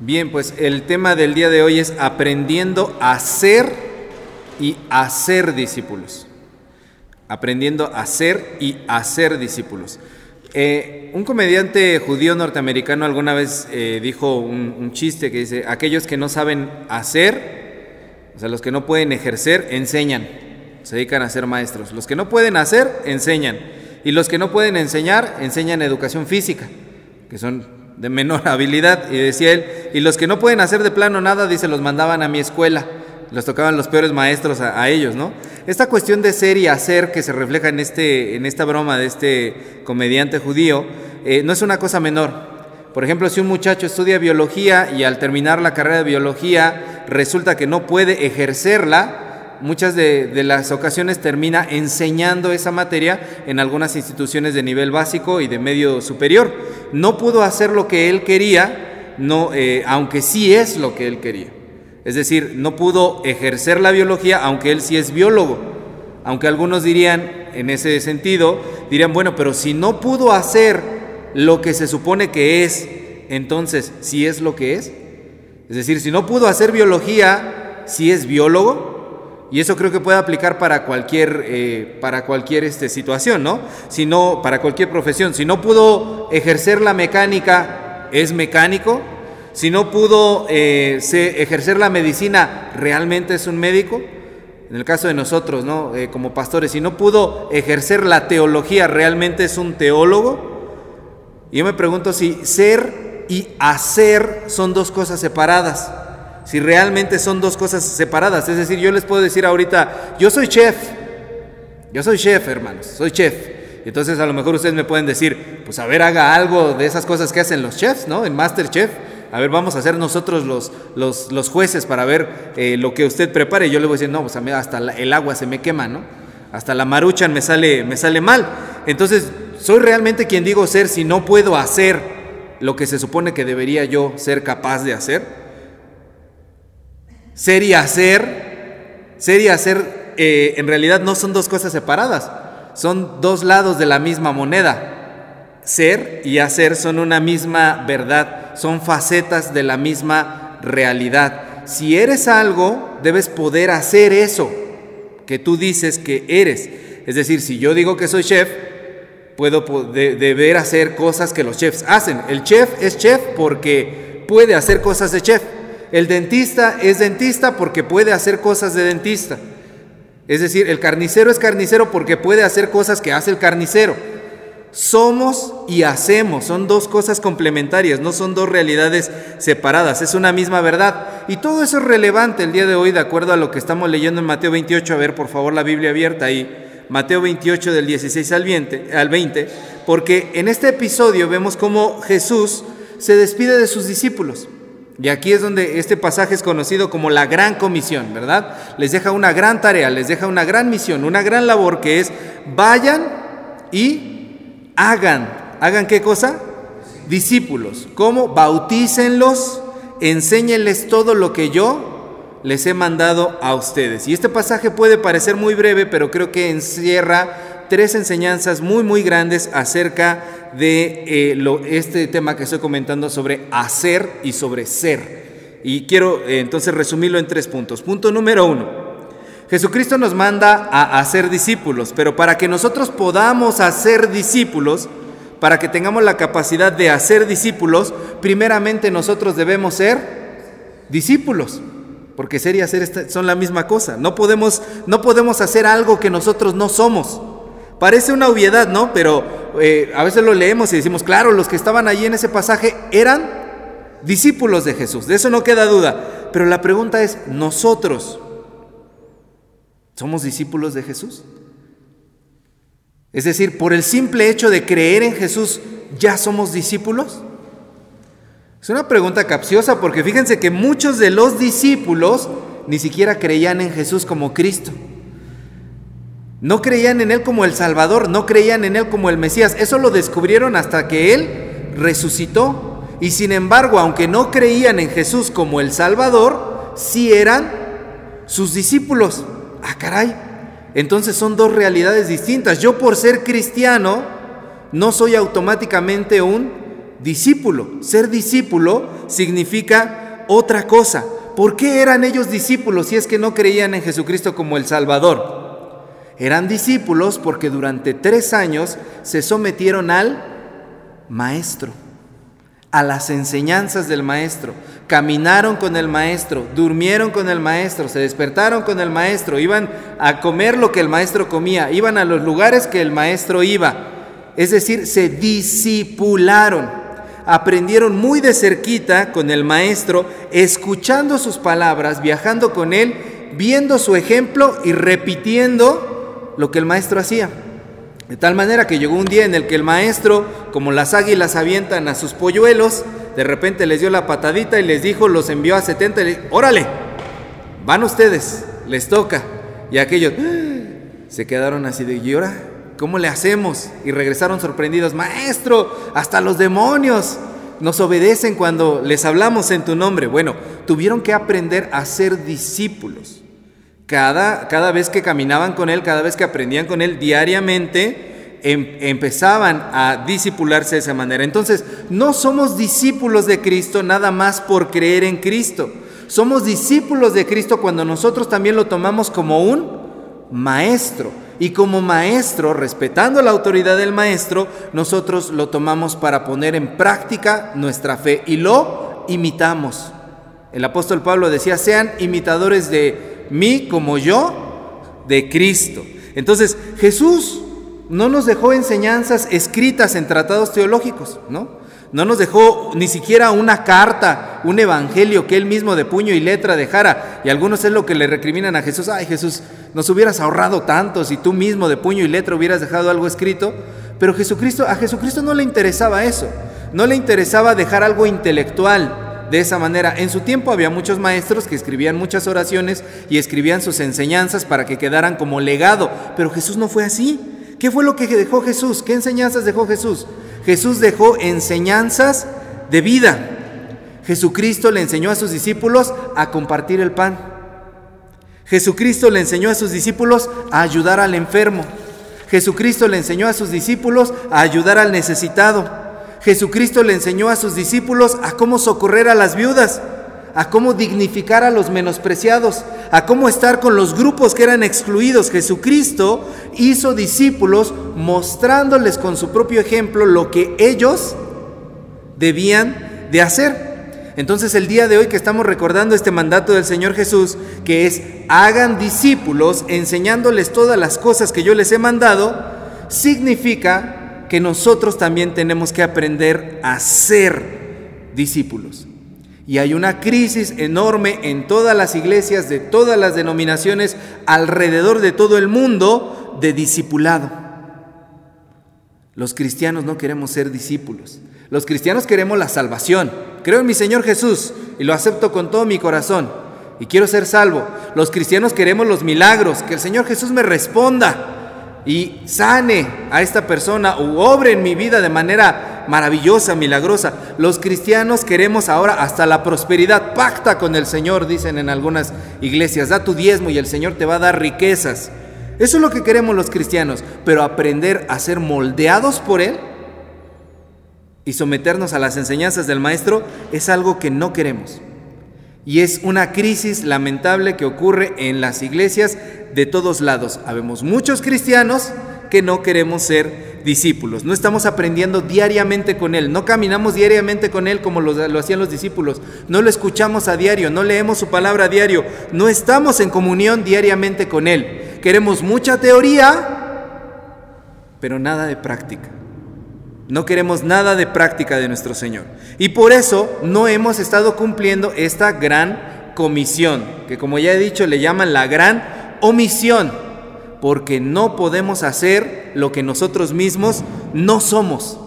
Bien, pues el tema del día de hoy es aprendiendo a ser y a ser discípulos. Aprendiendo a ser y a ser discípulos. Eh, un comediante judío norteamericano alguna vez eh, dijo un, un, chiste que dice, aquellos que no saben hacer, o sea, los que no pueden ejercer, enseñan, se dedican a ser maestros. Los que no pueden hacer, enseñan. Y los que no pueden enseñar, enseñan educación física, que son de menor habilidad. Y decía él, y los que no pueden hacer de plano nada, dice, los mandaban a mi escuela. Los tocaban los peores maestros a, ellos, ¿no? Esta cuestión de ser y hacer que se refleja en, este, en esta broma de este comediante judío, eh, no es una cosa menor. Por ejemplo, si un muchacho estudia biología y al terminar la carrera de biología resulta que no puede ejercerla, muchas de, las ocasiones termina enseñando esa materia en algunas instituciones de nivel básico y de medio superior. No pudo hacer lo que él quería, no, eh, aunque sí es lo que él quería. Es decir, no pudo ejercer la biología, aunque él sí es biólogo. Aunque algunos dirían, en ese sentido, dirían, bueno, pero si no pudo hacer lo que se supone que es, entonces, ¿sí es lo que es? Es decir, si no pudo hacer biología, ¿sí es biólogo? Y eso creo que puede aplicar para cualquier, eh, para cualquier este, situación, ¿no? Si no, para cualquier profesión. Si no pudo ejercer la mecánica, ¿es mecánico? Si no pudo eh, ejercer la medicina, ¿realmente es un médico? En el caso de nosotros, ¿no? Eh, como pastores, si no pudo ejercer la teología, ¿realmente es un teólogo? Y yo me pregunto si ser y hacer son dos cosas separadas. Si realmente son dos cosas separadas. Es decir, yo les puedo decir ahorita, yo soy chef. Yo soy chef, hermanos, soy chef. Entonces a lo mejor ustedes me pueden decir, pues a ver, haga algo de esas cosas que hacen los chefs, ¿no? En Masterchef. A ver, vamos a ser nosotros los, los, los jueces para ver eh, lo que usted prepare. Yo le voy a decir, no, pues a mí hasta el agua se me quema, ¿no? Hasta la maruchan me sale, me sale mal. Entonces, ¿soy realmente quien digo ser si no puedo hacer lo que se supone que debería yo ser capaz de hacer? Ser y hacer, ser y hacer eh, en realidad no son dos cosas separadas, son dos lados de la misma moneda. Ser y hacer son una misma verdad, son facetas de la misma realidad. Si eres algo, debes poder hacer eso que tú dices que eres. Es decir, si yo digo que soy chef, puedo de, deber hacer cosas que los chefs hacen. El chef es chef porque puede hacer cosas de chef. El dentista es dentista porque puede hacer cosas de dentista. Es decir, el carnicero es carnicero porque puede hacer cosas que hace el carnicero. Somos y hacemos, son dos cosas complementarias, no son dos realidades separadas, es una misma verdad. Y todo eso es relevante el día de hoy de acuerdo a lo que estamos leyendo en Mateo 28. A ver, por favor, la Biblia abierta ahí. Mateo 28 del 16 al 20, al 20, porque en este episodio vemos cómo Jesús se despide de sus discípulos. Y aquí es donde este pasaje es conocido como la gran comisión, ¿verdad? Les deja una gran tarea, les deja una gran misión, una gran labor que es vayan y hagan. ¿Hagan qué cosa? Discípulos. ¿Cómo? Bautícenlos, enséñenles todo lo que yo les he mandado a ustedes. Y este pasaje puede parecer muy breve, pero creo que encierra tres enseñanzas muy, muy grandes acerca de eh, lo, este tema que estoy comentando sobre hacer y sobre ser. Y quiero eh, entonces resumirlo en tres puntos. Punto número uno. Jesucristo nos manda a hacer discípulos, pero para que nosotros podamos hacer discípulos, para que tengamos la capacidad de hacer discípulos, primeramente nosotros debemos ser discípulos porque ser y hacer son la misma cosa. No podemos, no podemos hacer algo que nosotros no somos. Parece una obviedad, ¿no? Pero eh, a veces lo leemos y decimos, claro, los que estaban allí en ese pasaje eran discípulos de Jesús, de eso no queda duda. Pero la pregunta es, ¿nosotros somos discípulos de Jesús? Es decir, por el simple hecho de creer en Jesús, ¿ya somos discípulos? Es una pregunta capciosa porque fíjense que muchos de los discípulos ni siquiera creían en Jesús como Cristo. No creían en Él como el Salvador, no creían en Él como el Mesías. Eso lo descubrieron hasta que Él resucitó. Y sin embargo, aunque no creían en Jesús como el Salvador, sí eran sus discípulos. Ah, caray. Entonces son dos realidades distintas. Yo por ser cristiano no soy automáticamente un discípulo. Ser discípulo significa otra cosa. ¿Por qué eran ellos discípulos si es que no creían en Jesucristo como el Salvador? Eran discípulos porque durante tres años se sometieron al Maestro a las enseñanzas del maestro, caminaron con el maestro, durmieron con el maestro, se despertaron con el maestro, iban a comer lo que el maestro comía, iban a los lugares que el maestro iba. Es decir, se disipularon, aprendieron muy de cerquita con el maestro, escuchando sus palabras, viajando con él, viendo su ejemplo y repitiendo lo que el maestro hacía. De tal manera que llegó un día en el que el maestro, como las águilas avientan a sus polluelos, de repente les dio la patadita y les dijo, los envió a 70, y órale, van ustedes, les toca. Y aquellos ¡ah! se quedaron así de, ¿y ahora cómo le hacemos? Y regresaron sorprendidos, maestro, hasta los demonios nos obedecen cuando les hablamos en tu nombre. Bueno, tuvieron que aprender a ser discípulos. Cada, cada vez que caminaban con Él, cada vez que aprendían con Él diariamente, em, empezaban a disipularse de esa manera. Entonces, no somos discípulos de Cristo nada más por creer en Cristo. Somos discípulos de Cristo cuando nosotros también lo tomamos como un maestro. Y como maestro, respetando la autoridad del maestro, nosotros lo tomamos para poner en práctica nuestra fe y lo imitamos. El apóstol Pablo decía, sean imitadores de mí como yo de Cristo. Entonces, Jesús no nos dejó enseñanzas escritas en tratados teológicos, ¿no? No nos dejó ni siquiera una carta, un evangelio que él mismo de puño y letra dejara. Y algunos es lo que le recriminan a Jesús. Ay Jesús, nos hubieras ahorrado tanto si tú mismo de puño y letra hubieras dejado algo escrito. Pero Jesucristo, a Jesucristo no le interesaba eso. No le interesaba dejar algo intelectual de esa manera. En su tiempo había muchos maestros que escribían muchas oraciones y escribían sus enseñanzas para que quedaran como legado, pero Jesús no fue así. ¿Qué fue lo que dejó Jesús? ¿Qué enseñanzas dejó Jesús? Jesús dejó enseñanzas de vida. Jesucristo le enseñó a sus discípulos a compartir el pan. Jesucristo le enseñó a sus discípulos a ayudar al enfermo. Jesucristo le enseñó a sus discípulos a ayudar al necesitado. Jesucristo le enseñó a sus discípulos a cómo socorrer a las viudas, a cómo dignificar a los menospreciados, a cómo estar con los grupos que eran excluidos. Jesucristo hizo discípulos mostrándoles con su propio ejemplo lo que ellos debían de hacer. Entonces el día de hoy que estamos recordando este mandato del Señor Jesús, que es hagan discípulos enseñándoles todas las cosas que yo les he mandado, significa que nosotros también tenemos que aprender a ser discípulos. Y hay una crisis enorme en todas las iglesias de todas las denominaciones alrededor de todo el mundo de discipulado. Los cristianos no queremos ser discípulos. Los cristianos queremos la salvación. Creo en mi Señor Jesús y lo acepto con todo mi corazón y quiero ser salvo. Los cristianos queremos los milagros, que el Señor Jesús me responda y sane a esta persona o obre en mi vida de manera maravillosa, milagrosa. Los cristianos queremos ahora hasta la prosperidad. Pacta con el Señor, dicen en algunas iglesias. Da tu diezmo y el Señor te va a dar riquezas. Eso es lo que queremos los cristianos, pero aprender a ser moldeados por Él y someternos a las enseñanzas del Maestro es algo que no queremos. Y es una crisis lamentable que ocurre en las iglesias de todos lados. Habemos muchos cristianos que no queremos ser discípulos. No estamos aprendiendo diariamente con Él. No caminamos diariamente con Él como lo, hacían los discípulos. No lo escuchamos a diario. No leemos su palabra a diario. No estamos en comunión diariamente con Él. Queremos mucha teoría, pero nada de práctica. No queremos nada de práctica de nuestro Señor. Y por eso no hemos estado cumpliendo esta gran comisión, que como ya he dicho le llaman la gran omisión, porque no podemos hacer lo que nosotros mismos no somos.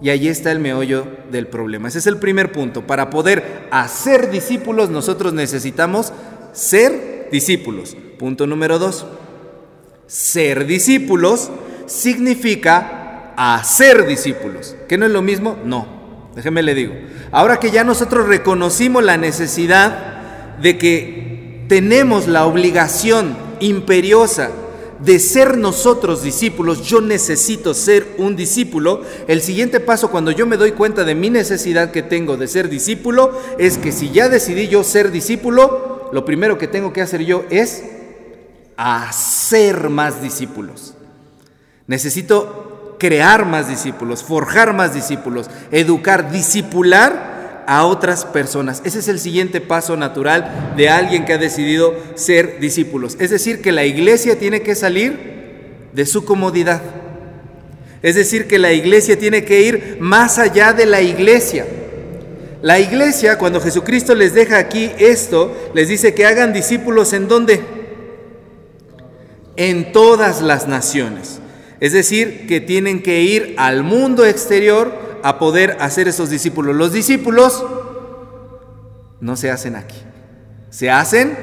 Y ahí está el meollo del problema. Ese es el primer punto. Para poder hacer discípulos nosotros necesitamos ser discípulos. Punto número dos. Ser discípulos significa a ser discípulos. ¿Que no es lo mismo? No. Déjeme le digo. Ahora que ya nosotros reconocimos la necesidad de que tenemos la obligación imperiosa de ser nosotros discípulos, yo necesito ser un discípulo, el siguiente paso cuando yo me doy cuenta de mi necesidad que tengo de ser discípulo es que si ya decidí yo ser discípulo, lo primero que tengo que hacer yo es hacer más discípulos. Necesito crear más discípulos, forjar más discípulos, educar, discipular a otras personas. Ese es el siguiente paso natural de alguien que ha decidido ser discípulos. Es decir, que la iglesia tiene que salir de su comodidad. Es decir, que la iglesia tiene que ir más allá de la iglesia. La iglesia, cuando Jesucristo les deja aquí esto, les dice que hagan discípulos en dónde? En todas las naciones. Es decir, que tienen que ir al mundo exterior a poder hacer esos discípulos. Los discípulos no se hacen aquí, se hacen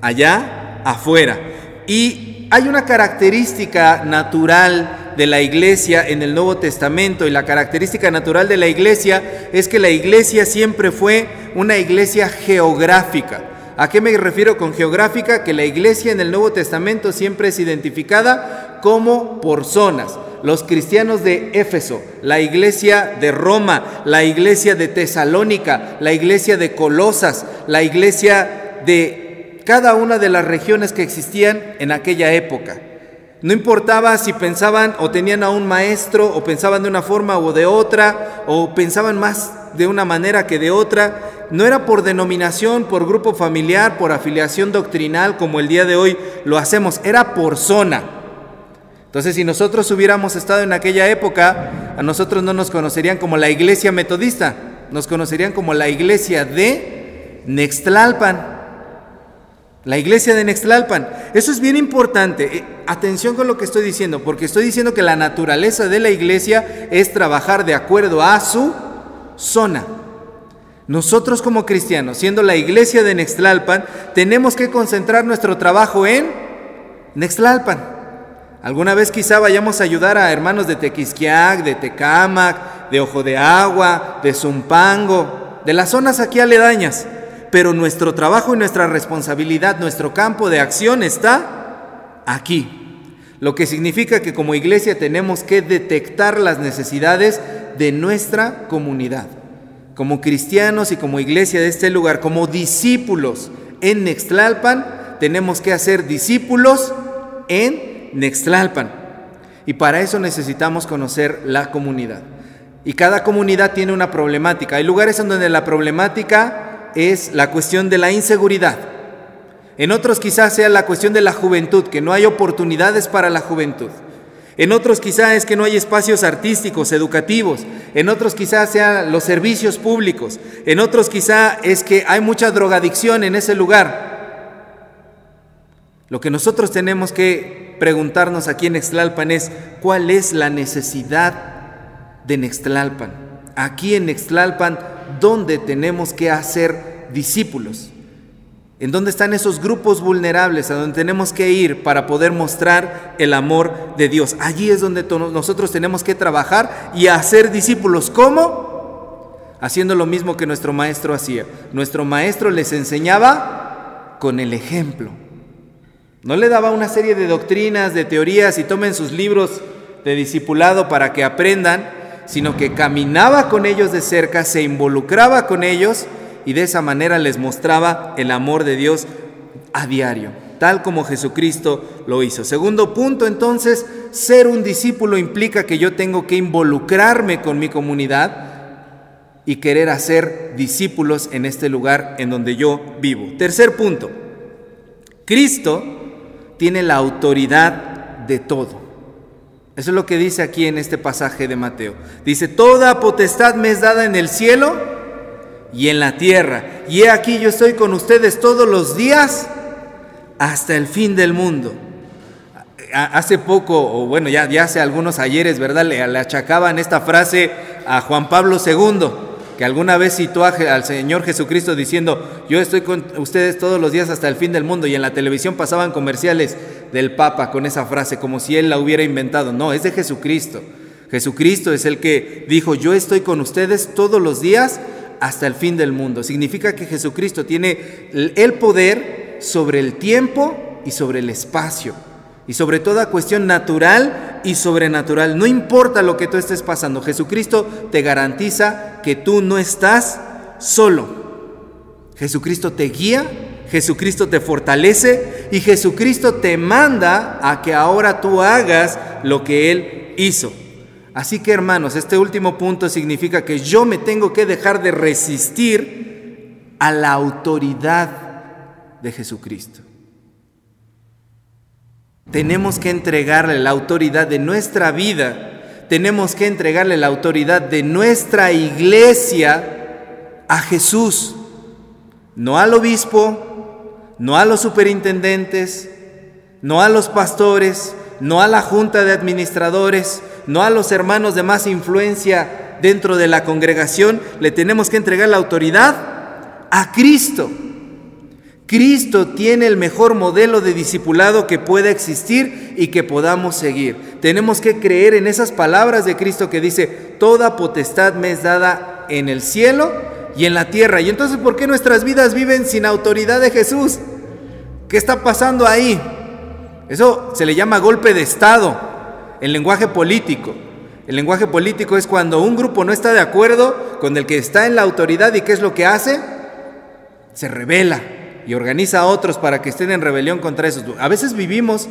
allá afuera. Y hay una característica natural de la iglesia en el Nuevo Testamento y la característica natural de la iglesia es que la iglesia siempre fue una iglesia geográfica. ¿A qué me refiero con geográfica? Que la iglesia en el Nuevo Testamento siempre es identificada como por zonas los cristianos de Éfeso, la iglesia de Roma, la iglesia de Tesalónica, la iglesia de Colosas, la iglesia de cada una de las regiones que existían en aquella época. No importaba si pensaban o tenían a un maestro o pensaban de una forma o de otra o pensaban más de una manera que de otra. No era por denominación, por grupo familiar, por afiliación doctrinal como el día de hoy lo hacemos, era por zona. Entonces, si nosotros hubiéramos estado en aquella época, a nosotros no nos conocerían como la iglesia metodista, nos conocerían como la iglesia de Nextlalpan. La iglesia de Nextlalpan. Eso es bien importante. Eh, atención con lo que estoy diciendo, porque estoy diciendo que la naturaleza de la iglesia es trabajar de acuerdo a su zona. Nosotros como cristianos, siendo la iglesia de Nextlalpan, tenemos que concentrar nuestro trabajo en Nextlalpan. Alguna vez quizá vayamos a ayudar a hermanos de Tequisquiac, de Tecámac, de Ojo de Agua, de Zumpango, de las zonas aquí aledañas. Pero nuestro trabajo y nuestra responsabilidad, nuestro campo de acción está aquí. Lo que significa que como iglesia tenemos que detectar las necesidades de nuestra comunidad. Como cristianos y como iglesia de este lugar, como discípulos en Nextlalpan, tenemos que hacer discípulos en Nextlalpan. Y para eso necesitamos conocer la comunidad. Y cada comunidad tiene una problemática. Hay lugares en donde la problemática es la cuestión de la inseguridad. En otros quizás sea la cuestión de la juventud, que no hay oportunidades para la juventud. En otros quizás es que no hay espacios artísticos, educativos. En otros quizás sean los servicios públicos. En otros quizás es que hay mucha drogadicción en ese lugar. Lo que nosotros tenemos que preguntarnos aquí en Nextlalpan es cuál es la necesidad de Nextlalpan. Aquí en Nextlalpan, ¿dónde tenemos que hacer discípulos? ¿En dónde están esos grupos vulnerables a donde tenemos que ir para poder mostrar el amor de Dios? Allí es donde nosotros tenemos que trabajar y hacer discípulos. ¿Cómo? Haciendo lo mismo que nuestro maestro hacía. Nuestro maestro les enseñaba con el ejemplo. No le daba una serie de doctrinas, de teorías y tomen sus libros de discipulado para que aprendan, sino que caminaba con ellos de cerca, se involucraba con ellos y de esa manera les mostraba el amor de Dios a diario, tal como Jesucristo lo hizo. Segundo punto, entonces, ser un discípulo implica que yo tengo que involucrarme con mi comunidad y querer hacer discípulos en este lugar en donde yo vivo. Tercer punto, Cristo tiene la autoridad de todo. Eso es lo que dice aquí en este pasaje de Mateo. Dice, toda potestad me es dada en el cielo y en la tierra. Y he aquí yo estoy con ustedes todos los días hasta el fin del mundo. Hace poco, o bueno, ya, hace algunos ayeres, ¿verdad? Le, le achacaban esta frase a Juan Pablo II que alguna vez citó al Señor Jesucristo diciendo, yo estoy con ustedes todos los días hasta el fin del mundo, y en la televisión pasaban comerciales del Papa con esa frase, como si él la hubiera inventado. No, es de Jesucristo. Jesucristo es el que dijo, yo estoy con ustedes todos los días hasta el fin del mundo. Significa que Jesucristo tiene el poder sobre el tiempo y sobre el espacio. y sobre toda cuestión natural y sobrenatural. No importa lo que tú estés pasando, Jesucristo te garantiza que tú no estás solo. Jesucristo te guía, Jesucristo te fortalece y Jesucristo te manda a que ahora tú hagas lo que Él hizo. Así que hermanos, este último punto significa que yo me tengo que dejar de resistir a la autoridad de Jesucristo. Tenemos que entregarle la autoridad de nuestra vida, tenemos que entregarle la autoridad de nuestra iglesia a Jesús, no al obispo, no a los superintendentes, no a los pastores, no a la junta de administradores, no a los hermanos de más influencia dentro de la congregación, le tenemos que entregar la autoridad a Cristo. Cristo tiene el mejor modelo de discipulado que pueda existir y que podamos seguir. Tenemos que creer en esas palabras de Cristo que dice, toda potestad me es dada en el cielo y en la tierra. Y entonces, ¿por qué nuestras vidas viven sin autoridad de Jesús? ¿Qué está pasando ahí? Eso se le llama golpe de Estado, en lenguaje político. El lenguaje político es cuando un grupo no está de acuerdo con el que está en la autoridad y qué es lo que hace, se revela y organiza a otros para que estén en rebelión contra esos. A veces vivimos,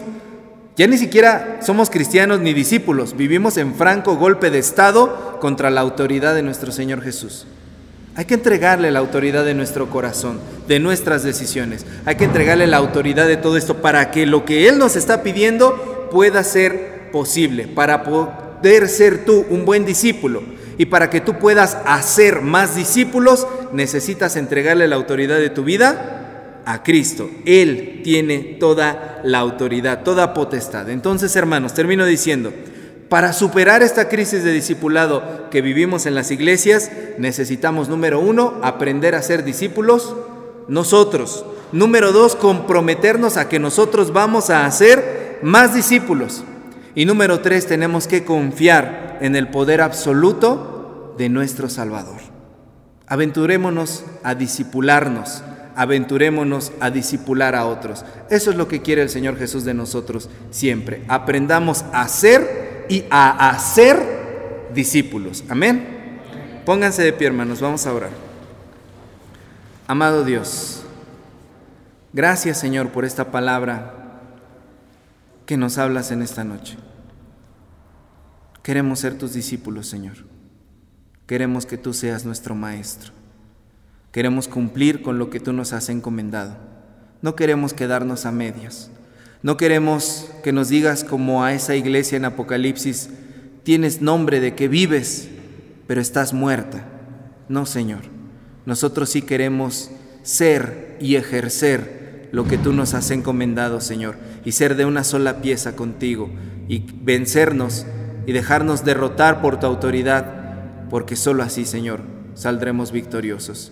ya ni siquiera somos cristianos ni discípulos, vivimos en franco golpe de Estado contra la autoridad de nuestro Señor Jesús. Hay que entregarle la autoridad de nuestro corazón, de nuestras decisiones. Hay que entregarle la autoridad de todo esto para que lo que Él nos está pidiendo pueda ser posible, para poder ser tú un buen discípulo. Y para que tú puedas hacer más discípulos, necesitas entregarle la autoridad de tu vida a Cristo. Él tiene toda la autoridad, toda potestad. Entonces, hermanos, termino diciendo, para superar esta crisis de discipulado que vivimos en las iglesias, necesitamos, número uno, aprender a ser discípulos nosotros. Número dos, comprometernos a que nosotros vamos a hacer más discípulos. Y número tres, tenemos que confiar en el poder absoluto de nuestro Salvador. Aventurémonos a discipularnos aventurémonos a discipular a otros. Eso es lo que quiere el Señor Jesús de nosotros siempre. Aprendamos a ser y a hacer discípulos. Amén. Pónganse de pie, hermanos, vamos a orar. Amado Dios, gracias Señor por esta palabra que nos hablas en esta noche. Queremos ser tus discípulos, Señor. Queremos que tú seas nuestro Maestro. Queremos cumplir con lo que tú nos has encomendado. No queremos quedarnos a medias. No queremos que nos digas como a esa iglesia en Apocalipsis, tienes nombre de que vives, pero estás muerta. No, Señor. Nosotros sí queremos ser y ejercer lo que tú nos has encomendado, Señor, y ser de una sola pieza contigo, y vencernos y dejarnos derrotar por tu autoridad, porque solo así, Señor, saldremos victoriosos.